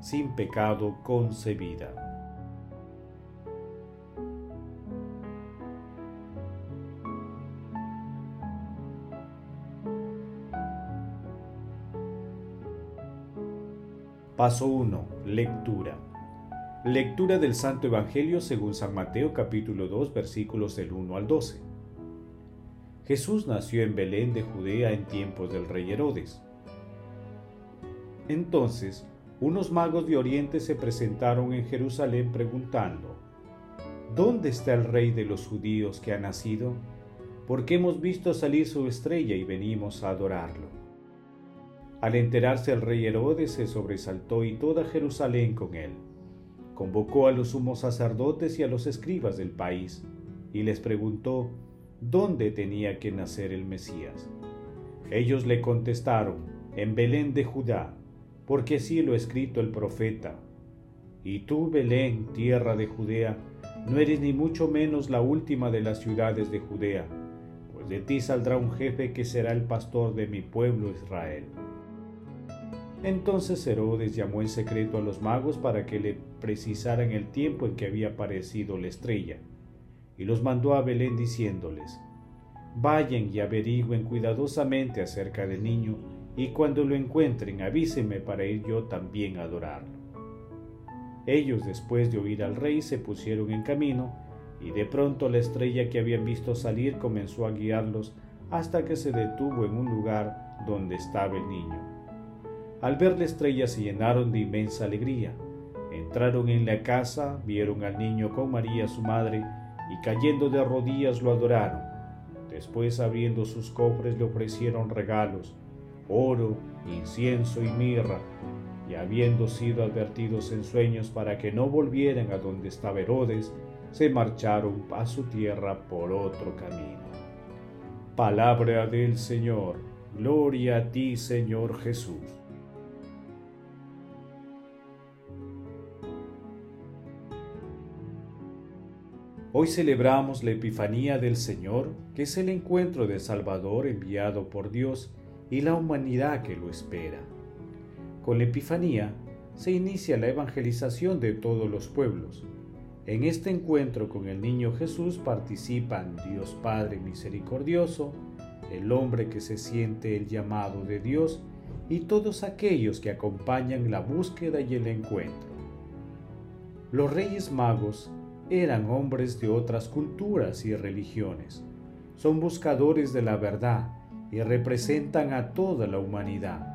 sin pecado concebida. Paso 1. Lectura. Lectura del Santo Evangelio según San Mateo capítulo 2 versículos del 1 al 12. Jesús nació en Belén de Judea en tiempos del rey Herodes entonces, unos magos de Oriente se presentaron en Jerusalén preguntando, ¿Dónde está el rey de los judíos que ha nacido? Porque hemos visto salir su estrella y venimos a adorarlo. Al enterarse el rey Herodes se sobresaltó y toda Jerusalén con él. Convocó a los sumos sacerdotes y a los escribas del país y les preguntó dónde tenía que nacer el Mesías. Ellos le contestaron, en Belén de Judá porque así lo ha escrito el profeta. Y tú, Belén, tierra de Judea, no eres ni mucho menos la última de las ciudades de Judea, pues de ti saldrá un jefe que será el pastor de mi pueblo Israel. Entonces Herodes llamó en secreto a los magos para que le precisaran el tiempo en que había aparecido la estrella, y los mandó a Belén diciéndoles, Vayan y averigüen cuidadosamente acerca del niño, y cuando lo encuentren avísenme para ir yo también a adorarlo. Ellos después de oír al rey se pusieron en camino, y de pronto la estrella que habían visto salir comenzó a guiarlos hasta que se detuvo en un lugar donde estaba el niño. Al ver la estrella se llenaron de inmensa alegría. Entraron en la casa, vieron al niño con María su madre, y cayendo de rodillas lo adoraron. Después abriendo sus cofres le ofrecieron regalos, oro, incienso y mirra, y habiendo sido advertidos en sueños para que no volvieran a donde estaba Herodes, se marcharon a su tierra por otro camino. Palabra del Señor, gloria a ti Señor Jesús. Hoy celebramos la Epifanía del Señor, que es el encuentro del Salvador enviado por Dios y la humanidad que lo espera. Con la Epifanía se inicia la evangelización de todos los pueblos. En este encuentro con el niño Jesús participan Dios Padre misericordioso, el hombre que se siente el llamado de Dios y todos aquellos que acompañan la búsqueda y el encuentro. Los reyes magos eran hombres de otras culturas y religiones. Son buscadores de la verdad y representan a toda la humanidad.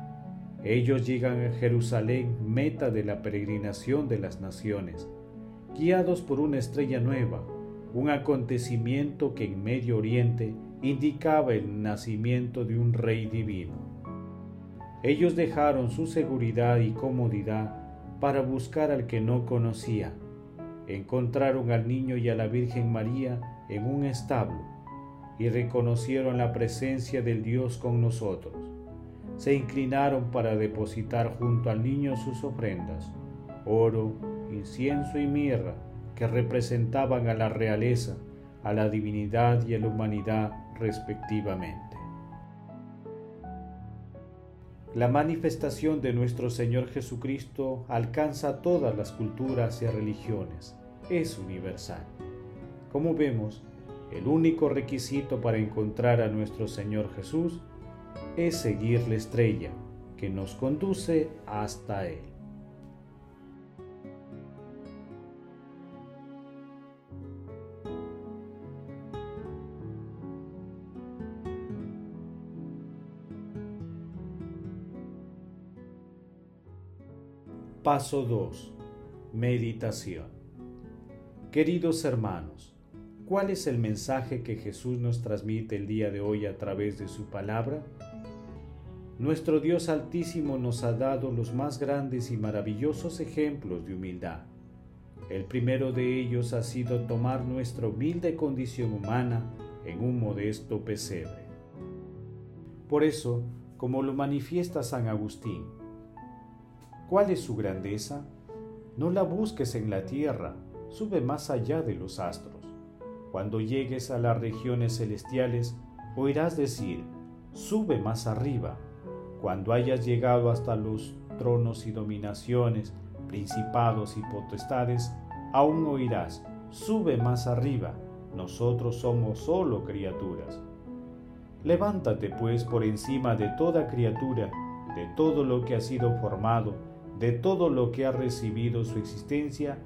Ellos llegan a Jerusalén, meta de la peregrinación de las naciones, guiados por una estrella nueva, un acontecimiento que en Medio Oriente indicaba el nacimiento de un rey divino. Ellos dejaron su seguridad y comodidad para buscar al que no conocía. Encontraron al niño y a la Virgen María en un establo y reconocieron la presencia del Dios con nosotros. Se inclinaron para depositar junto al niño sus ofrendas, oro, incienso y mirra, que representaban a la realeza, a la divinidad y a la humanidad respectivamente. La manifestación de nuestro Señor Jesucristo alcanza todas las culturas y religiones, es universal. Como vemos, el único requisito para encontrar a nuestro Señor Jesús es seguir la estrella que nos conduce hasta Él. Paso 2. Meditación. Queridos hermanos, ¿Cuál es el mensaje que Jesús nos transmite el día de hoy a través de su palabra? nuestro Dios Altísimo nos ha dado los más grandes y maravillosos ejemplos de humildad. El primero de ellos ha sido tomar nuestra humilde condición humana en un modesto pesebre. Por eso, como lo manifiesta San Agustín, ¿cuál es su grandeza? No la busques en la tierra, sube más allá de los astros. Cuando llegues a las regiones celestiales, oirás decir, sube más arriba. Cuando hayas llegado hasta los tronos y dominaciones, principados y potestades, aún oirás, sube más arriba, nosotros somos solo criaturas. Levántate pues por encima de toda criatura, de todo lo que ha sido formado, de todo lo que ha recibido su existencia,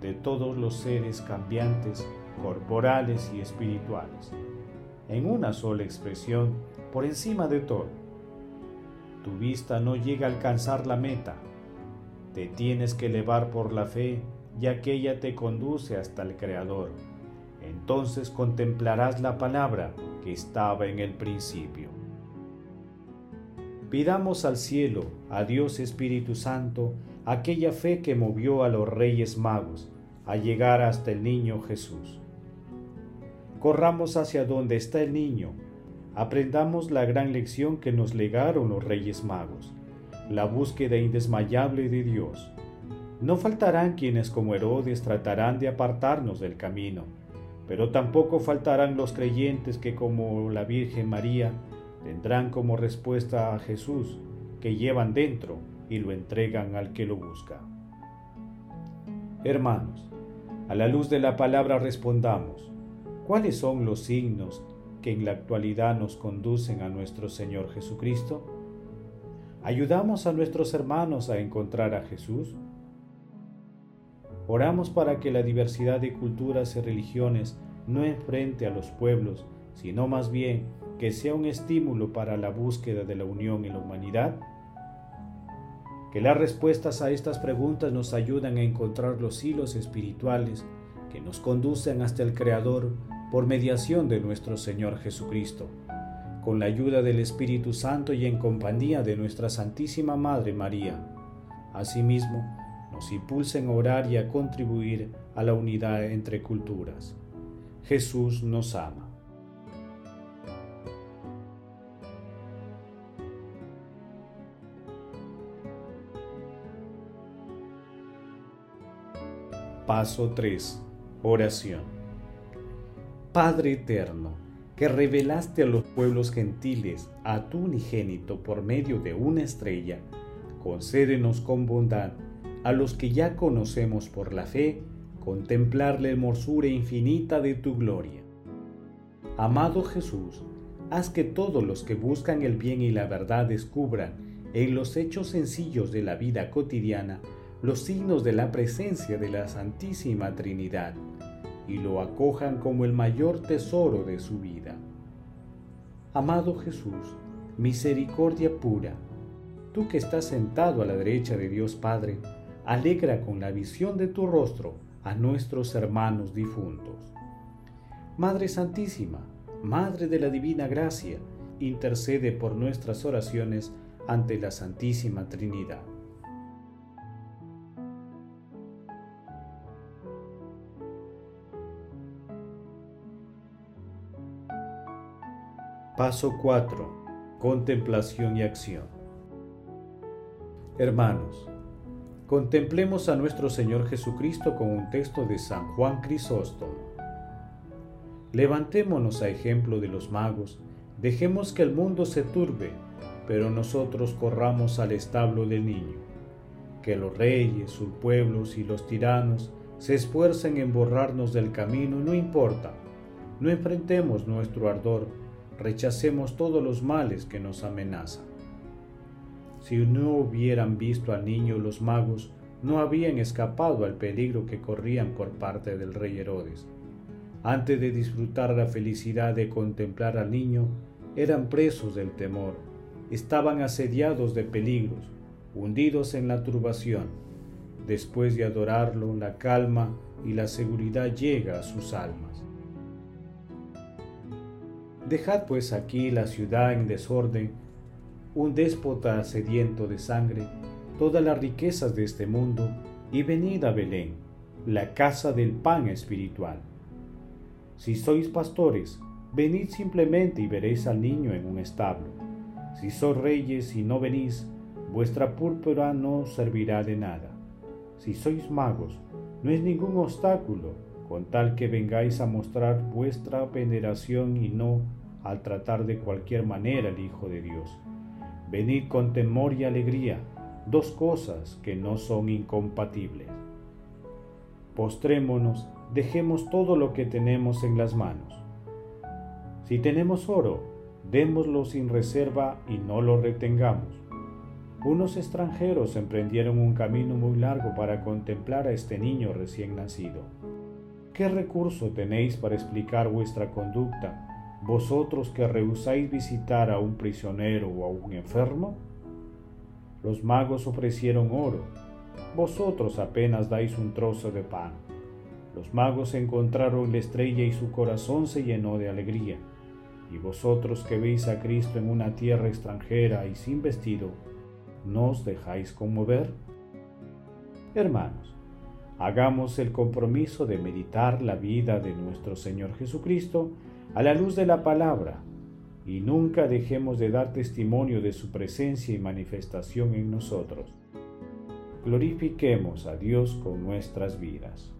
de todos los seres cambiantes, corporales y espirituales. En una sola expresión, por encima de todo. Tu vista no llega a alcanzar la meta. Te tienes que elevar por la fe, ya que ella te conduce hasta el Creador. Entonces contemplarás la palabra que estaba en el principio. Pidamos al cielo, a Dios Espíritu Santo, aquella fe que movió a los reyes magos a llegar hasta el niño Jesús. Corramos hacia donde está el niño, aprendamos la gran lección que nos legaron los reyes magos, la búsqueda indesmayable de Dios. No faltarán quienes como Herodes tratarán de apartarnos del camino, pero tampoco faltarán los creyentes que como la Virgen María tendrán como respuesta a Jesús, que llevan dentro y lo entregan al que lo busca. Hermanos, a la luz de la palabra respondamos, ¿cuáles son los signos que en la actualidad nos conducen a nuestro Señor Jesucristo? ¿Ayudamos a nuestros hermanos a encontrar a Jesús? Oramos para que la diversidad de culturas y religiones no enfrente a los pueblos, sino más bien que sea un estímulo para la búsqueda de la unión en la humanidad? Que las respuestas a estas preguntas nos ayuden a encontrar los hilos espirituales que nos conducen hasta el Creador por mediación de nuestro Señor Jesucristo, con la ayuda del Espíritu Santo y en compañía de nuestra Santísima Madre María. Asimismo, nos impulsen a orar y a contribuir a la unidad entre culturas. Jesús nos ama. Paso 3. Oración. Padre eterno, que revelaste a los pueblos gentiles a tu unigénito por medio de una estrella, concédenos con bondad a los que ya conocemos por la fe, contemplar la hermosura infinita de tu gloria. Amado Jesús, haz que todos los que buscan el bien y la verdad descubran en los hechos sencillos de la vida cotidiana los signos de la presencia de la Santísima Trinidad y lo acojan como el mayor tesoro de su vida. Amado Jesús, misericordia pura, tú que estás sentado a la derecha de Dios Padre, alegra con la visión de tu rostro a nuestros hermanos difuntos. Madre Santísima, Madre de la Divina Gracia, intercede por nuestras oraciones ante la Santísima Trinidad. Paso 4. Contemplación y acción. Hermanos, contemplemos a nuestro Señor Jesucristo con un texto de San Juan Crisóstomo. Levantémonos a ejemplo de los magos, dejemos que el mundo se turbe, pero nosotros corramos al establo del niño. Que los reyes, sus pueblos y los tiranos se esfuercen en borrarnos del camino, no importa. No enfrentemos nuestro ardor rechacemos todos los males que nos amenazan. Si no hubieran visto al niño los magos, no habían escapado al peligro que corrían por parte del rey Herodes. Antes de disfrutar la felicidad de contemplar al niño, eran presos del temor, estaban asediados de peligros, hundidos en la turbación. Después de adorarlo, la calma y la seguridad llega a sus almas. Dejad pues aquí la ciudad en desorden, un déspota sediento de sangre, todas las riquezas de este mundo, y venid a Belén, la casa del pan espiritual. Si sois pastores, venid simplemente y veréis al niño en un establo. Si sois reyes y no venís, vuestra púrpura no servirá de nada. Si sois magos, no es ningún obstáculo, con tal que vengáis a mostrar vuestra veneración y no al tratar de cualquier manera al Hijo de Dios. Venid con temor y alegría, dos cosas que no son incompatibles. Postrémonos, dejemos todo lo que tenemos en las manos. Si tenemos oro, démoslo sin reserva y no lo retengamos. Unos extranjeros emprendieron un camino muy largo para contemplar a este niño recién nacido. ¿Qué recurso tenéis para explicar vuestra conducta, vosotros que rehusáis visitar a un prisionero o a un enfermo? Los magos ofrecieron oro, vosotros apenas dais un trozo de pan. Los magos encontraron la estrella y su corazón se llenó de alegría. Y vosotros que veis a Cristo en una tierra extranjera y sin vestido, ¿no os dejáis conmover? Hermanos, hagamos el compromiso de meditar la vida de nuestro Señor Jesucristo a la luz de la palabra y nunca dejemos de dar testimonio de su presencia y manifestación en nosotros. Glorifiquemos a Dios con nuestras vidas.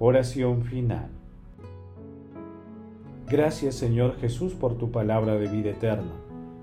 Oración final. Gracias Señor Jesús por tu palabra de vida eterna